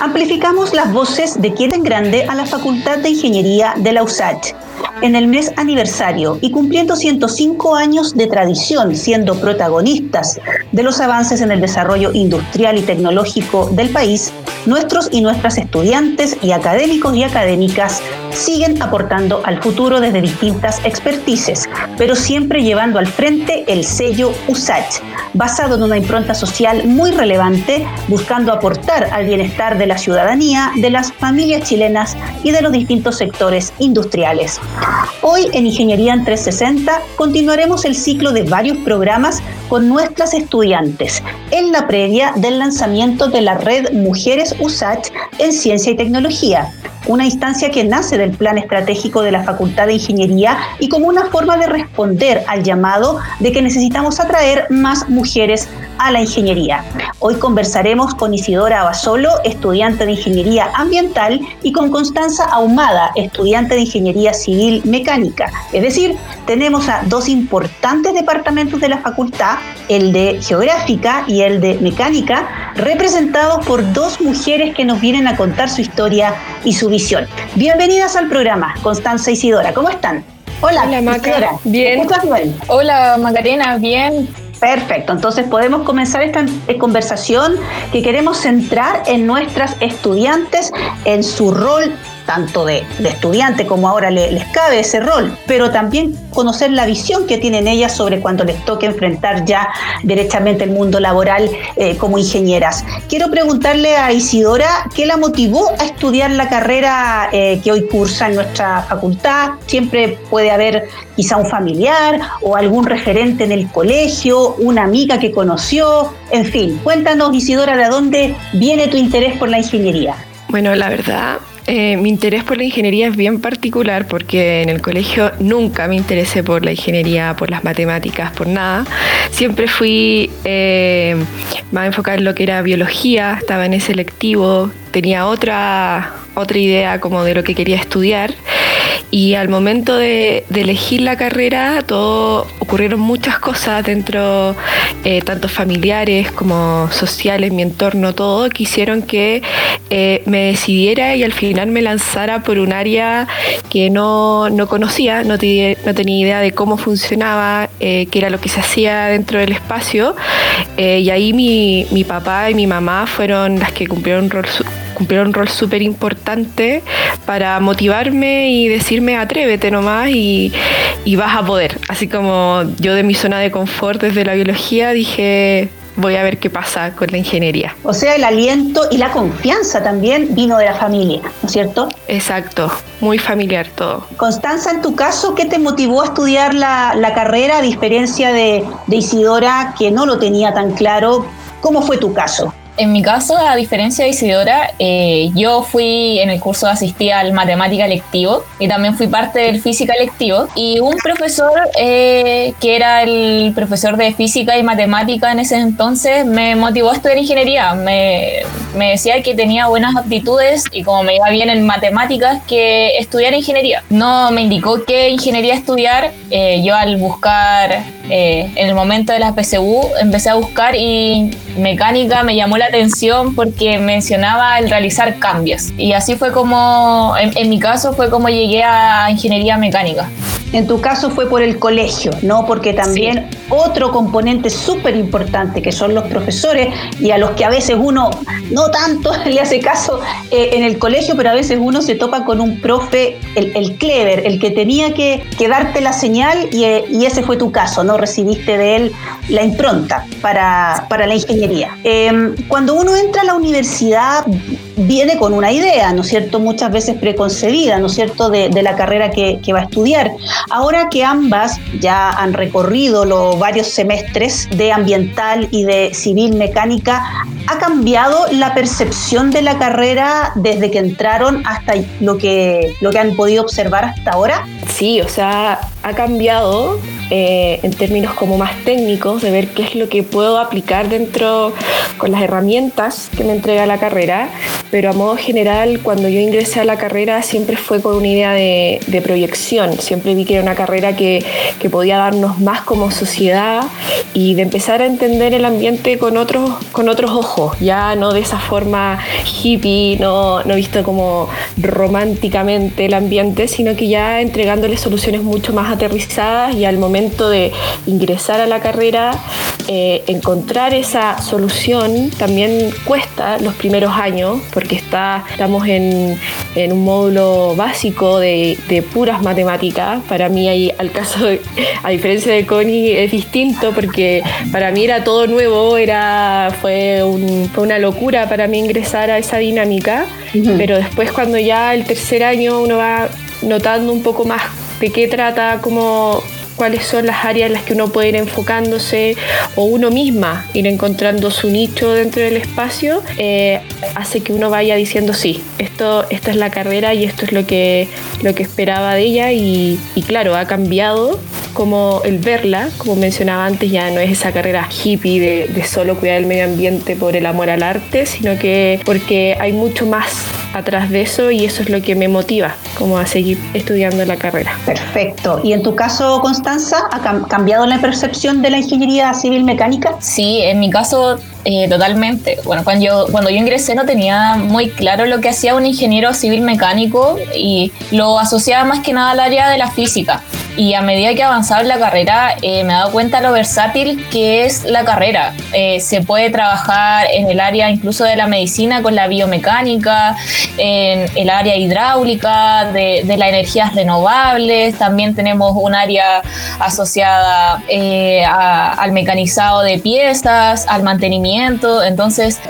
amplificamos las voces de quien en grande a la Facultad de Ingeniería de la USACH. En el mes aniversario y cumpliendo 105 años de tradición, siendo protagonistas de los avances en el desarrollo industrial y tecnológico del país, nuestros y nuestras estudiantes y académicos y académicas siguen aportando al futuro desde distintas expertices, pero siempre llevando al frente el sello USACH, basado en una impronta social muy relevante, buscando aportar al bienestar de la ciudadanía, de las familias chilenas y de los distintos sectores industriales. Hoy en Ingeniería en 360 continuaremos el ciclo de varios programas con nuestras estudiantes en la previa del lanzamiento de la red Mujeres USACH en Ciencia y Tecnología, una instancia que nace del plan estratégico de la Facultad de Ingeniería y como una forma de responder al llamado de que necesitamos atraer más mujeres a la ingeniería. Hoy conversaremos con Isidora Abasolo, estudiante de Ingeniería Ambiental, y con Constanza Ahumada, estudiante de Ingeniería Civil Mecánica. Es decir, tenemos a dos importantes departamentos de la facultad, el de Geográfica y el de Mecánica, representados por dos mujeres que nos vienen a contar su historia y su visión. Bienvenidas al programa, Constanza y Isidora, ¿cómo están? Hola, Hola Maca. Bien. Hola Macarena, bien. Perfecto, entonces podemos comenzar esta conversación que queremos centrar en nuestras estudiantes, en su rol tanto de, estudiante como ahora les cabe ese rol, pero también conocer la visión que tienen ellas sobre cuando les toque enfrentar ya derechamente el mundo laboral eh, como ingenieras. Quiero preguntarle a Isidora qué la motivó a estudiar la carrera eh, que hoy cursa en nuestra facultad. Siempre puede haber quizá un familiar o algún referente en el colegio, una amiga que conoció, en fin. Cuéntanos, Isidora, de dónde viene tu interés por la ingeniería. Bueno, la verdad, eh, mi interés por la ingeniería es bien particular porque en el colegio nunca me interesé por la ingeniería, por las matemáticas, por nada. Siempre fui eh, más enfocada en lo que era biología, estaba en ese selectivo, tenía otra, otra idea como de lo que quería estudiar y al momento de, elegir la carrera, todo ocurrieron muchas cosas dentro, eh, tanto familiares como sociales, mi entorno, todo, que hicieron que eh, me decidiera y al final me lanzara por un área que no, conocía, no, no, tenía idea de cómo funcionaba, eh, qué era lo que se hacía dentro del espacio. y ahí mi, mi papá y mi mamá fueron las que cumplieron un rol cumplieron un rol súper importante para motivarme y decirme atrévete nomás y, y vas a poder. Así como yo de mi zona de confort desde la biología dije, voy a ver qué pasa con la ingeniería. O sea, el aliento y la confianza también vino de la familia, ¿no es cierto? Exacto, muy familiar todo. Constanza, en tu caso, ¿qué te motivó a estudiar la, la carrera a diferencia de, de Isidora, que no lo tenía tan claro? ¿Cómo fue tu caso? En mi caso, a diferencia de Isidora, eh, yo fui en el curso asistí al matemática lectivo y también fui parte del física lectivo. Y un profesor eh, que era el profesor de física y matemática en ese entonces me motivó a estudiar ingeniería. Me, me decía que tenía buenas aptitudes y como me iba bien en matemáticas, que estudiar ingeniería. No me indicó qué ingeniería estudiar. Eh, yo al buscar en el momento de la PSU empecé a buscar y mecánica me llamó la atención porque mencionaba el realizar cambios. Y así fue como, en, mi caso, fue como llegué a ingeniería mecánica. En tu caso fue por el colegio, ¿no? Porque también otro componente súper importante que son los profesores y a los que a veces uno no tanto le hace caso eh, en el colegio, pero a veces uno se topa con un profe, el, clever, el que tenía que, darte la señal y, ese fue tu caso, ¿no? Recibiste de él la impronta para, para la ingeniería. Em, cuando uno entra a la universidad viene con una idea, ¿no es cierto? Muchas veces preconcebida, ¿no es cierto?, de, la carrera que, que, va a estudiar. Ahora que ambas ya han recorrido los varios semestres de ambiental y de civil mecánica, ¿ha cambiado la percepción de la carrera desde que entraron hasta lo que, lo que han podido observar hasta ahora? Sí, o sea, ha cambiado eh, en términos como más técnicos, de ver qué es lo que puedo aplicar dentro con las herramientas que me entrega la carrera, pero a modo general cuando yo ingresé a la carrera siempre fue con una idea de, proyección, siempre vi que era una carrera que, que, podía darnos más como sociedad y de empezar a entender el ambiente con otros, con otros ojos, ya no de esa forma hippie, no, no visto como románticamente el ambiente, sino que ya entregándole soluciones mucho más aterrizadas y al momento de ingresar a la carrera, eh, encontrar esa solución también cuesta los primeros años, porque está, estamos en, en un módulo básico de, de, puras matemáticas. Para mí, hay, al caso, a diferencia de Connie, es distinto, porque para mí era todo nuevo, era, fue, un, fue una locura para mí ingresar a esa dinámica, pero después cuando ya el tercer año uno va notando un poco más de qué trata, cómo cuáles son las áreas en las que uno puede ir enfocándose o uno misma ir encontrando su nicho dentro del espacio, eh, hace que uno vaya diciendo sí, esto, esta es la carrera y esto es lo que, lo que esperaba de ella y, claro, ha cambiado como el verla, como mencionaba antes, ya no es esa carrera hippie de, de solo cuidar el medio ambiente por el amor al arte, sino que porque hay mucho más atrás de eso y eso es lo que me motiva como a seguir estudiando la carrera. Perfecto. ¿Y en tu caso, Constanza, ha cambiado la percepción de la ingeniería civil mecánica? Sí, en mi caso eh, totalmente. Bueno, cuando yo, cuando yo ingresé no tenía muy claro lo que hacía un ingeniero civil mecánico y lo asociaba más que nada al área de la física y a medida que avanzaba en la carrera eh, me he dado cuenta lo versátil que es la carrera. Eh, se puede trabajar en el área incluso de la medicina con la biomecánica, en el área hidráulica, de, las energías renovables, también tenemos un área asociada eh, al mecanizado de piezas, al mantenimiento, entonces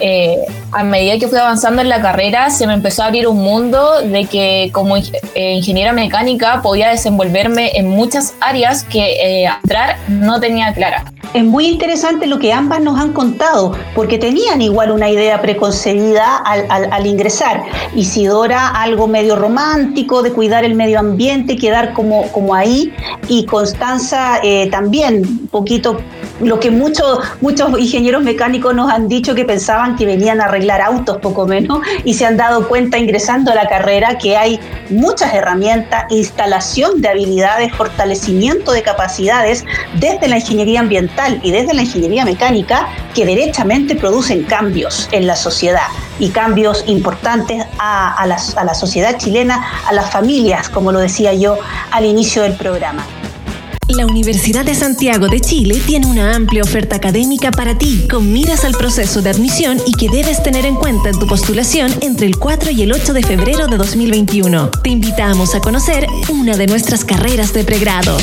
a medida que fui avanzando en la carrera se me empezó a abrir un mundo de que como ingeniera mecánica podía desenvolverme en muchas áreas que eh, entrar no tenía clara. Es muy interesante lo que ambas nos han contado, porque tenían igual una idea preconcebida al, ingresar. Isidora, algo medio romántico, de cuidar el medio ambiente, quedar como, como ahí, y Constanza eh, también, un poquito lo que muchos, muchos ingenieros mecánicos nos han dicho que pensaban que venían a arreglar autos, poco menos, y se han dado cuenta ingresando a la carrera que hay muchas herramientas, instalación de habilidades, fortalecimiento de capacidades desde la ingeniería ambiental y desde la ingeniería mecánica que derechamente producen cambios en la sociedad y cambios importantes a, a, la, a la sociedad chilena, a las familias, como lo decía yo al inicio del programa. La Universidad de Santiago de Chile tiene una amplia oferta académica para ti, con miras al proceso de admisión y que debes tener en cuenta en tu postulación entre el 4 y el 8 de febrero de 2021. Te invitamos a conocer una de nuestras carreras de pregrado.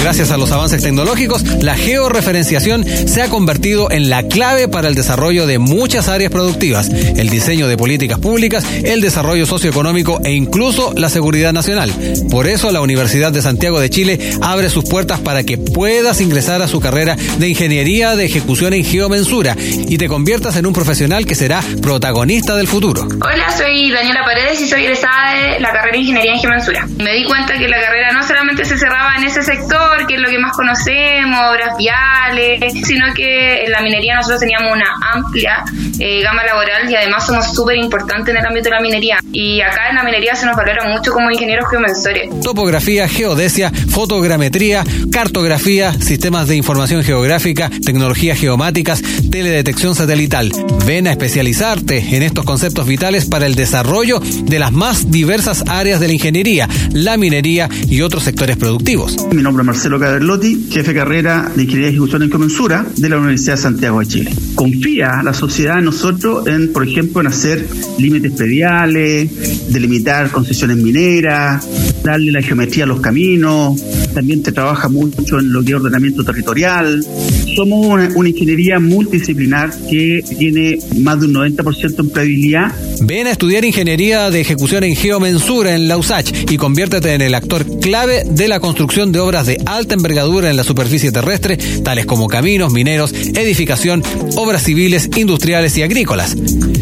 Gracias a los avances tecnológicos, la georreferenciación se ha convertido en la clave para el desarrollo de muchas áreas productivas, el diseño de políticas públicas, el desarrollo socioeconómico e incluso la seguridad nacional. Por eso la Universidad de Santiago de Chile abre sus puertas para que puedas ingresar a su carrera de Ingeniería de Ejecución en Geomensura y te conviertas en un profesional que será protagonista del futuro. Hola, soy Daniela Paredes y soy egresada de la carrera de Ingeniería en Geomensura. Me di cuenta que la carrera no solamente se cerraba en ese sector, que es lo que más conocemos, obras viales, sino que en la minería nosotros teníamos una amplia eh, gama laboral y además somos súper importantes en el ámbito de la minería. Y acá en la minería se nos valora mucho como ingenieros geomensores. Topografía, geodesia, fotogrametría, cartografía, sistemas de información geográfica, tecnologías geomáticas, teledetección satelital. Ven a especializarte en estos conceptos vitales para el desarrollo de las más diversas áreas de la ingeniería, la minería y otros sectores productivos. Mi nombre es Marcelo Caderlotti, jefe de carrera de Ingeniería y Ejecución en Comensura de la Universidad de Santiago de Chile. Confía la sociedad en nosotros en, por ejemplo, en hacer límites prediales, delimitar concesiones mineras, darle la geometría a los caminos, también te trabaja mucho en lo que es ordenamiento territorial. Somos una, una ingeniería multidisciplinar que tiene más de un 90% de empleabilidad Ven a estudiar ingeniería de ejecución en geomensura en la y conviértete en el actor clave de la construcción de obras de alta envergadura en la superficie terrestre, tales como caminos, mineros, edificación, obras civiles, industriales y agrícolas.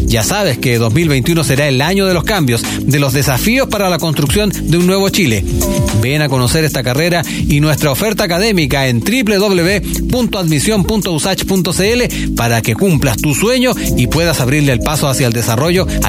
Ya sabes que 2021 será el año de los cambios, de los desafíos para la construcción de un nuevo Chile. Ven a conocer esta carrera y nuestra oferta académica en www.admisión.usach.cl para que cumplas tu sueño y puedas abrirle el paso hacia el desarrollo a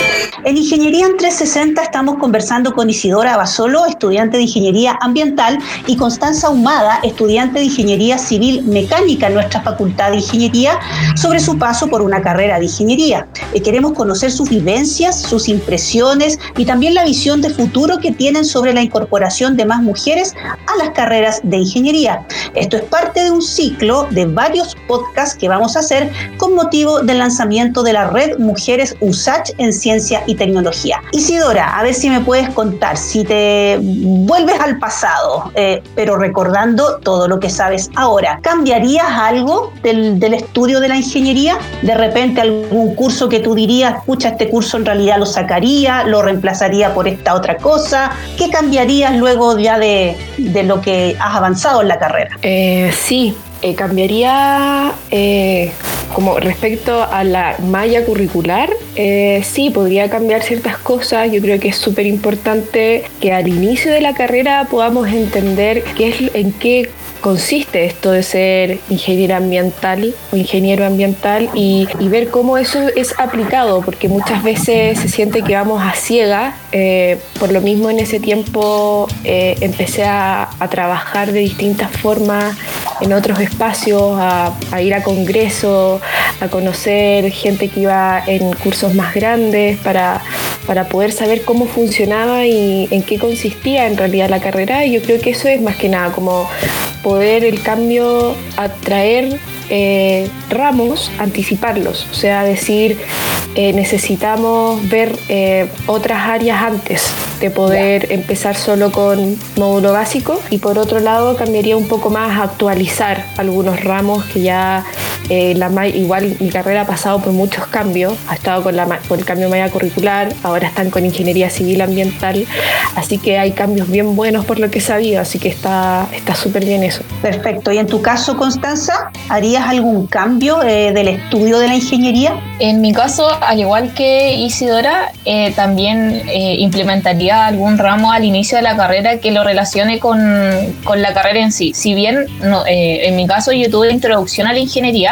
En Ingeniería en 360 estamos conversando con Isidora Basolo, estudiante de Ingeniería Ambiental, y Constanza Humada, estudiante de Ingeniería Civil Mecánica en nuestra Facultad de Ingeniería, sobre su paso por una carrera de ingeniería. Eh, queremos conocer sus vivencias, sus impresiones y también la visión de futuro que tienen sobre la incorporación de más mujeres a las carreras de ingeniería. Esto es parte de un ciclo de varios podcasts que vamos a hacer con motivo del lanzamiento de la red Mujeres USACH en Ciencia y Tecnología. Isidora, a ver si me puedes contar, si te vuelves al pasado, eh, pero recordando todo lo que sabes ahora, ¿cambiarías algo del, estudio de la ingeniería? ¿De repente algún curso que tú dirías, escucha, este curso en realidad lo sacaría, lo reemplazaría por esta otra cosa? ¿Qué cambiarías luego ya de, lo que has avanzado en la carrera? Eh, sí, eh, cambiaría como respecto a la malla curricular, eh, sí, podría cambiar ciertas cosas. Yo creo que es súper importante que al inicio de la carrera podamos entender qué es, en qué consiste esto de ser ingeniero ambiental o ingeniero ambiental y, y, ver cómo eso es aplicado, porque muchas veces se siente que vamos a ciega. Eh, por lo mismo en ese tiempo eh, empecé a, a, trabajar de distintas formas en otros espacios, a, ir a congresos, a conocer gente que iba en cursos más grandes para, para poder saber cómo funcionaba y en qué consistía en realidad la carrera. Y yo creo que eso es más que nada como poder el cambio atraer eh, ramos, anticiparlos, o sea, decir, eh, necesitamos ver eh, otras áreas antes de poder yeah. empezar solo con módulo básico y por otro lado cambiaría un poco más actualizar algunos ramos que ya eh, la, igual mi carrera ha pasado por muchos cambios, ha estado con, la, con el cambio de malla curricular, ahora están con ingeniería civil ambiental, así que hay cambios bien buenos por lo que he sabido, así que está súper bien eso. Perfecto, y en tu caso, Constanza, ¿harías algún cambio eh, del estudio de la ingeniería? En mi caso, al igual que Isidora, eh, también eh, implementaría algún ramo al inicio de la carrera que lo relacione con, con la carrera en sí. Si bien no, eh, en mi caso yo tuve introducción a la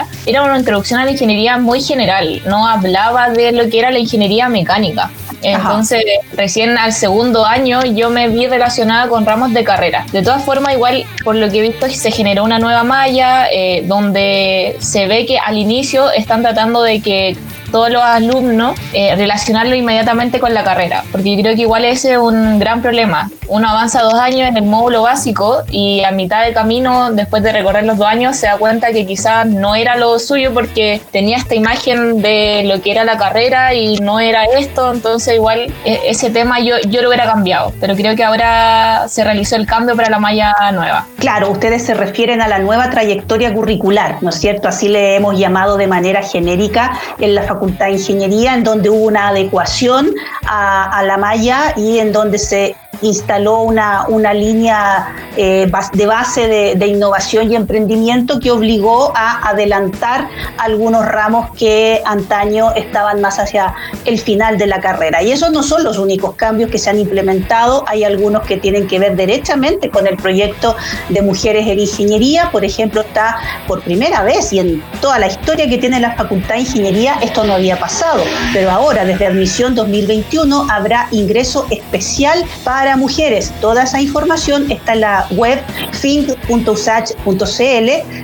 ingeniería, era una introducción a la ingeniería muy general, no hablaba de lo que era la ingeniería mecánica. Entonces, Ajá. recién al segundo año yo me vi relacionada con ramos de carrera. De todas formas, igual, por lo que he visto, se generó una nueva malla eh, donde se ve que al inicio están tratando de que todos los alumnos eh, relacionarlo inmediatamente con la carrera, porque yo creo que igual ese es un gran problema. Uno avanza dos años en el módulo básico y a mitad de camino, después de recorrer los dos años, se da cuenta que quizás no era lo suyo porque tenía esta imagen de lo que era la carrera y no era esto, entonces igual e, ese tema yo, yo lo hubiera cambiado, pero creo que ahora se realizó el cambio para la malla nueva. Claro, ustedes se refieren a la nueva trayectoria curricular, ¿no es cierto? Así le hemos llamado de manera genérica en la facultad Facultad de Ingeniería, en donde hubo una adecuación a, a la malla y en donde se instaló una, una línea eh, de base de, de, innovación y emprendimiento que obligó a adelantar algunos ramos que antaño estaban más hacia el final de la carrera. Y esos no son los únicos cambios que se han implementado, hay algunos que tienen que ver derechamente con el proyecto de mujeres en ingeniería, por ejemplo, está por primera vez y en toda la historia que tiene la Facultad de Ingeniería esto no había pasado, pero ahora desde admisión 2021 habrá ingreso especial para mujeres. Toda esa información está en la web think.usach.cl.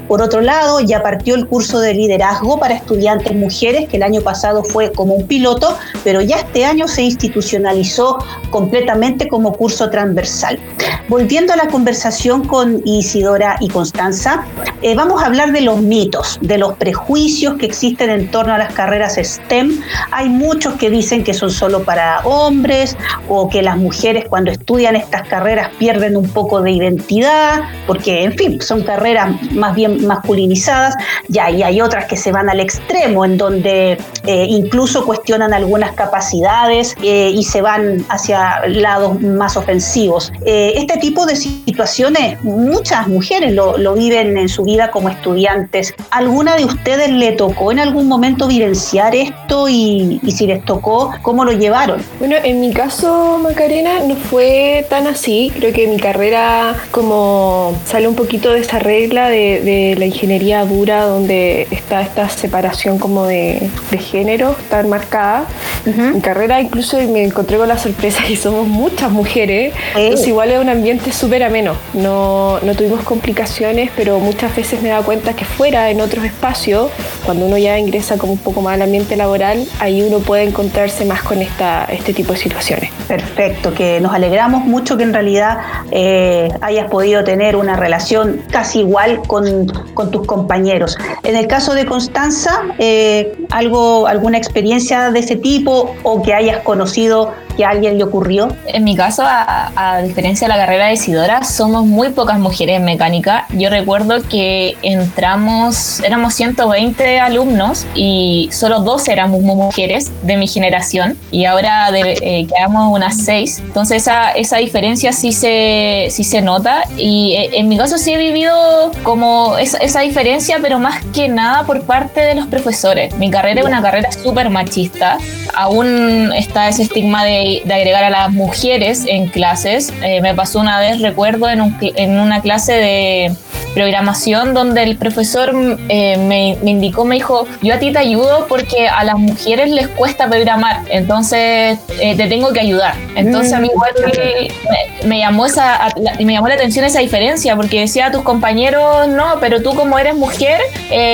Por otro lado, ya partió el curso de liderazgo para estudiantes mujeres, que el año pasado fue como un piloto, pero ya este año se institucionalizó completamente como curso transversal. volviendo a la conversación con Isidora y Constanza, eh, vamos a hablar de los mitos, de los prejuicios que existen en torno a las carreras STEM. Hay muchos que dicen que son solo para hombres o que las mujeres cuando estudian estas carreras pierden un poco de identidad, porque en fin, son carreras más bien masculinizadas, ya, y hay otras que se van al extremo, en donde eh, incluso cuestionan algunas capacidades eh, y se van hacia lados más ofensivos. Eh, este tipo de situaciones, muchas mujeres lo, viven en su vida como estudiantes. ¿Alguna de ustedes le tocó en algún momento vivenciar esto y, si les tocó, cómo lo llevaron? Bueno, en mi caso, Macarena, no fue tan así. Creo que mi carrera como sale un poquito de esta regla de, la ingeniería dura donde está esta separación como de, género tan marcada. Mi carrera incluso me encontré con la sorpresa que somos muchas mujeres. Entonces igual es un ambiente súper ameno. No, no tuvimos complicaciones, pero muchas veces me he dado cuenta que fuera, en otros espacios, cuando uno ya ingresa como un poco más al ambiente laboral, ahí uno puede encontrarse más con esta, este tipo de situaciones. Perfecto, que nos alegramos mucho que en realidad eh, hayas podido tener una relación casi igual con, con tus compañeros. En el caso de Constanza, eh, algo, ¿alguna experiencia de ese tipo o que hayas conocido que a alguien le ocurrió? En mi caso, a, diferencia de la carrera de Isidora, somos muy pocas mujeres en mecánica. Yo recuerdo que entramos, éramos 120 alumnos y solo dos éramos mujeres de mi generación y ahora eh, quedamos unas seis. Entonces esa, esa diferencia sí se, sí se nota y eh, en mi caso sí he vivido como esa, esa diferencia, pero más que nada por parte de los profesores. Mi carrera es una carrera súper machista. Aún está ese estigma de de, agregar a las mujeres en clases. Eh, me pasó una vez, recuerdo, en, un, en una clase de programación donde el profesor eh, me, me, indicó, me dijo, yo a ti te ayudo porque a las mujeres les cuesta programar, entonces eh, te tengo que ayudar. Entonces a mí igual me, me, llamó esa, me llamó la atención esa diferencia porque decía a tus compañeros, no, pero tú como eres mujer,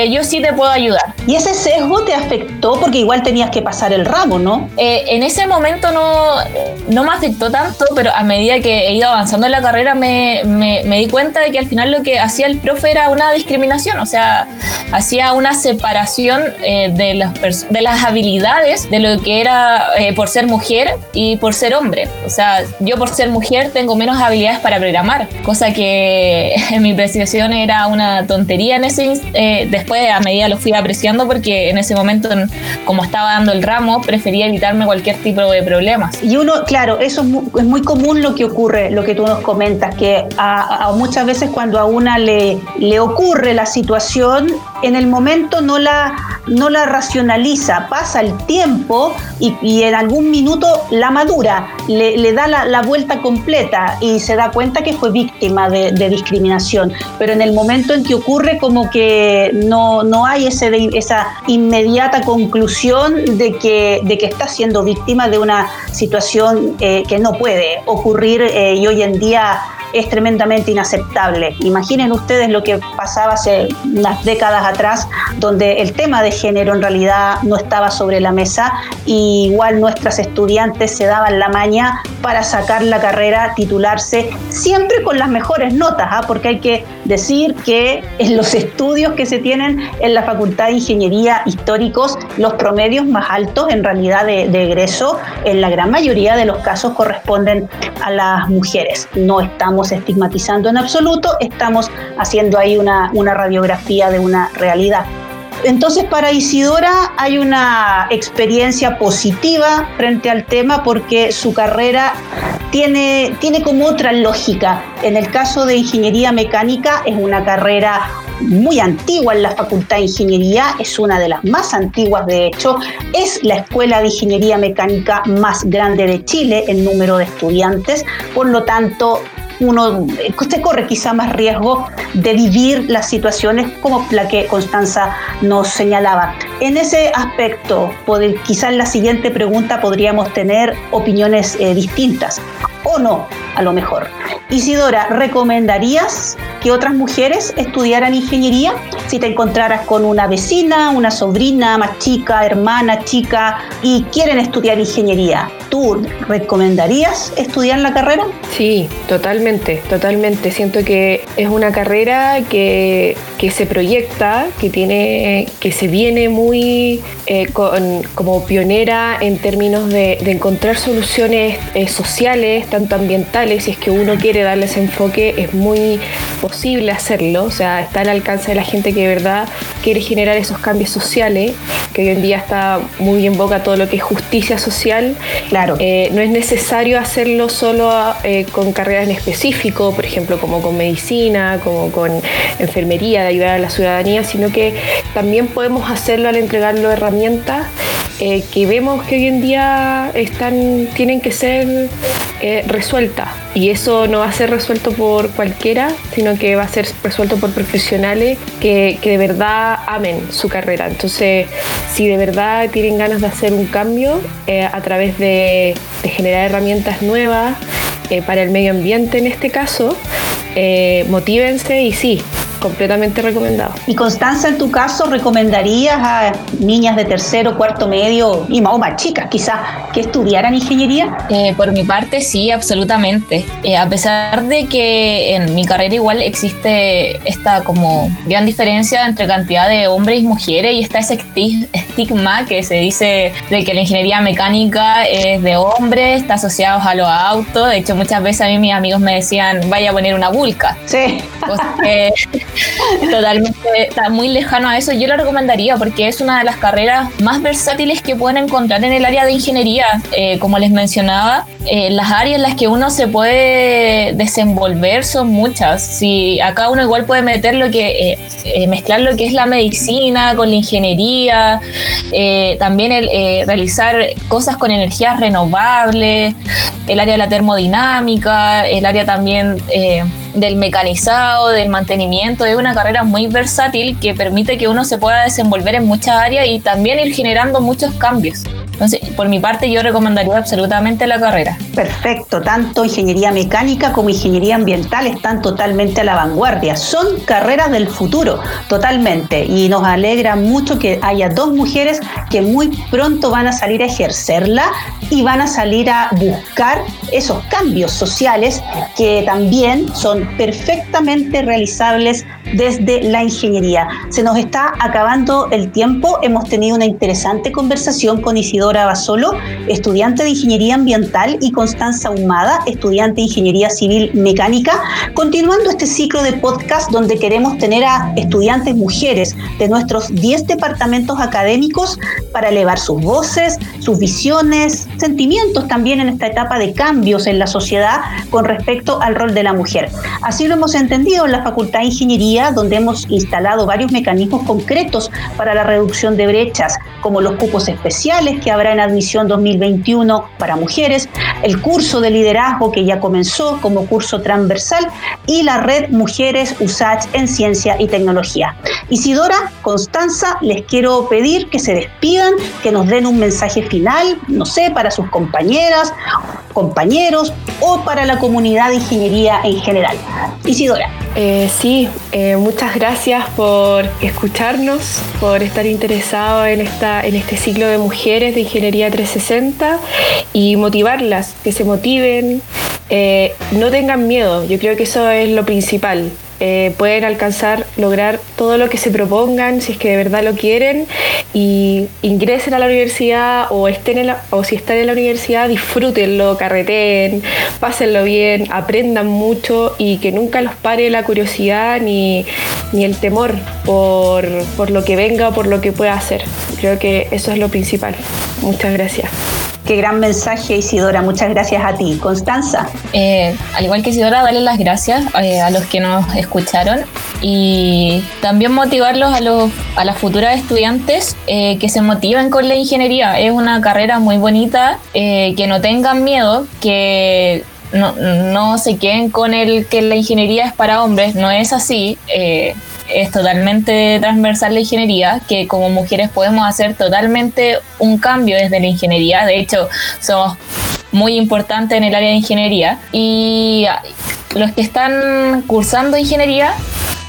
yo sí te puedo ayudar. ¿Y ese sesgo te afectó porque igual tenías que pasar el ramo, no? en ese momento no no, me afectó tanto, pero a medida que he ido avanzando en la carrera me, di cuenta de que al final lo que hacía el profe era una discriminación, o sea, hacía una separación eh, de, las de las habilidades de lo que era eh, por ser mujer y por ser hombre. O sea, yo por ser mujer tengo menos habilidades para programar, cosa que en mi percepción era una tontería en ese eh, después a medida lo fui apreciando porque en ese momento como estaba dando el ramo prefería evitarme cualquier tipo de problema. Y uno, claro, eso es muy, común lo que ocurre, lo que tú nos comentas, que a, muchas veces cuando a una le, le ocurre la situación, en el momento no la, no la racionaliza, pasa el tiempo y, en algún minuto la madura, le, da la, vuelta completa y se da cuenta que fue víctima de, discriminación. Pero en el momento en que ocurre como que no, no hay ese, esa inmediata conclusión de que, de que está siendo víctima de una situación eh, que no puede ocurrir eh, y hoy en día es tremendamente inaceptable. Imaginen ustedes lo que pasaba hace unas décadas atrás, donde el tema de género en realidad no estaba sobre la mesa y igual nuestras estudiantes se daban la maña para sacar la carrera, titularse, siempre con las mejores notas, ¿ah? porque hay que decir que en los estudios que se tienen en la Facultad de Ingeniería históricos, los promedios más altos en realidad de, de egreso, en la gran mayoría de los casos corresponden a las mujeres. No estamos estigmatizando en absoluto, estamos haciendo ahí una, una radiografía de una realidad. Entonces para Isidora hay una experiencia positiva frente al tema porque su carrera tiene, tiene como otra lógica. En el caso de ingeniería mecánica es una carrera muy antigua en la Facultad de Ingeniería, es una de las más antiguas de hecho, es la escuela de ingeniería mecánica más grande de Chile en número de estudiantes, por lo tanto uno usted corre quizá más riesgo de vivir las situaciones como la que Constanza nos señalaba. En ese aspecto, quizá en la siguiente pregunta podríamos tener opiniones eh, distintas o no, a lo mejor. Isidora, ¿recomendarías que otras mujeres estudiaran ingeniería? Si te encontraras con una vecina, una sobrina más chica, hermana, chica, y quieren estudiar ingeniería, ¿tú ¿tú recomendarías estudiar la carrera? Sí, totalmente, totalmente. Siento que es una carrera que, se proyecta, que tiene, que se viene muy eh, como pionera en términos de, encontrar soluciones eh, sociales, tanto ambientales, si es que uno quiere darle ese enfoque, es muy posible hacerlo. O sea, está al alcance de la gente que de verdad quiere generar esos cambios sociales, que hoy en día está muy en boca todo lo que es justicia social. Claro. Eh, no es necesario hacerlo solo eh, con carreras en específico, por ejemplo, como con medicina, como con enfermería, de ayudar a la ciudadanía, sino que también podemos hacerlo al entregarlo herramientas eh, que vemos que hoy en día están, tienen que ser resueltas. Y eso no va a ser resuelto por cualquiera, sino que va a ser resuelto por profesionales que, que de verdad amen su carrera. Entonces, si de verdad tienen ganas de hacer un cambio eh, a través de, generar herramientas nuevas eh, para el medio ambiente en este caso, eh, motívense y sí, completamente recomendado. Y Constanza, en tu caso, ¿recomendarías a niñas de tercero, cuarto medio y más, o más chicas quizás que estudiaran ingeniería? Eh, por mi parte, sí, absolutamente. Eh, a pesar de que en mi carrera igual existe esta como gran diferencia entre cantidad de hombres y mujeres y está ese estigma que se dice de que la ingeniería mecánica es de hombres, está asociado a los autos. De hecho, muchas veces a mí mis amigos me decían, vaya a poner una vulca. Sí. Totalmente, está muy lejano a eso. Yo lo recomendaría porque es una de las carreras más versátiles que pueden encontrar en el área de ingeniería. Eh, como les mencionaba, eh, las áreas en las que uno se puede desenvolver son muchas. Si acá uno igual puede meter lo que, eh, mezclar lo que es la medicina con la ingeniería, también el, realizar cosas con energías renovables, el área de la termodinámica, el área también del mecanizado, del mantenimiento. Es una carrera muy versátil que permite que uno se pueda desenvolver en muchas áreas y también ir generando muchos cambios. Entonces, por mi parte, yo recomendaría absolutamente la carrera. Perfecto, tanto ingeniería mecánica como ingeniería ambiental están totalmente a la vanguardia. Son carreras del futuro, totalmente. Y nos alegra mucho que haya dos mujeres que muy pronto van a salir a ejercerla y van a salir a buscar esos cambios sociales que también son perfectamente realizables desde la ingeniería. Se nos está acabando el tiempo. Hemos tenido una interesante conversación con Isidora Basolo, estudiante de Ingeniería Ambiental, y Constanza Humada, estudiante de Ingeniería Civil Mecánica, continuando este ciclo de podcast donde queremos tener a estudiantes mujeres de nuestros 10 departamentos académicos para elevar sus voces, sus visiones, sentimientos también en esta etapa de cambios en la sociedad con respecto al rol de la mujer. Así lo hemos entendido en la Facultad de Ingeniería, donde hemos instalado varios mecanismos concretos para la reducción de brechas, como los cupos especiales que habrá en admisión 2021 para mujeres, el curso de liderazgo que ya comenzó como curso transversal y la red Mujeres USACH en Ciencia y Tecnología. Isidora, Constanza, les quiero pedir que se despidan, que nos den un mensaje final, no sé, para sus compañeras, compañeros o para la comunidad de ingeniería en general. Isidora. Eh, sí, eh, muchas gracias por escucharnos, por estar interesado en, esta, en este ciclo de mujeres de Ingeniería 360 y motivarlas, que se motiven, eh, no tengan miedo, yo creo que eso es lo principal. Eh, pueden alcanzar, lograr todo lo que se propongan si es que de verdad lo quieren y ingresen a la universidad o, estén en o si están en la universidad, disfrútenlo, carreten, pásenlo bien, aprendan mucho y que nunca los pare la curiosidad ni, ni el temor por, por lo que venga o por lo que pueda hacer. Creo que eso es lo principal. Muchas gracias. Qué gran mensaje, Isidora. Muchas gracias a ti. Constanza. Eh, al igual que Isidora, darle las gracias eh, a los que nos escucharon y también motivarlos a, los, a las futuras estudiantes eh, que se motiven con la ingeniería. Es una carrera muy bonita, que no tengan miedo, que no, no, se queden con el que la ingeniería es para hombres, no es así es totalmente transversal la ingeniería, que como mujeres podemos hacer totalmente un cambio desde la ingeniería. De hecho, somos muy importantes en el área de ingeniería. Y los que están cursando ingeniería,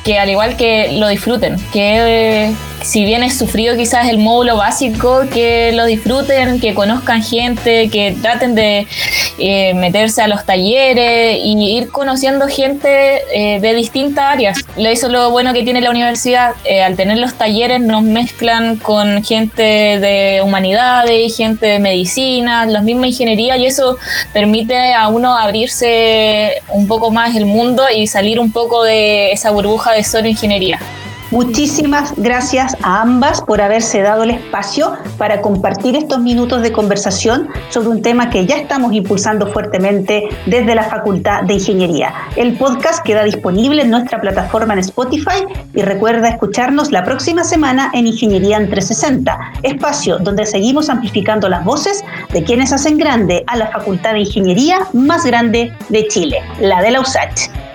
que al igual que lo disfruten, que eh, si bien es sufrido quizás el módulo básico, que lo disfruten, que conozcan gente, que traten de eh, meterse a los talleres y ir conociendo gente eh, de distintas áreas. Eso es lo bueno que tiene la universidad. Eh, al tener los talleres nos mezclan con gente de humanidades, gente de medicina, la misma ingeniería y eso permite a uno abrirse un poco más el mundo y salir un poco de esa burbuja de solo ingeniería. Muchísimas gracias a ambas por haberse dado el espacio para compartir estos minutos de conversación sobre un tema que ya estamos impulsando fuertemente desde la Facultad de Ingeniería. El podcast queda disponible en nuestra plataforma en Spotify y recuerda escucharnos la próxima semana en Ingeniería en 360, espacio donde seguimos amplificando las voces de quienes hacen grande a la Facultad de Ingeniería más grande de Chile, la de la USACH.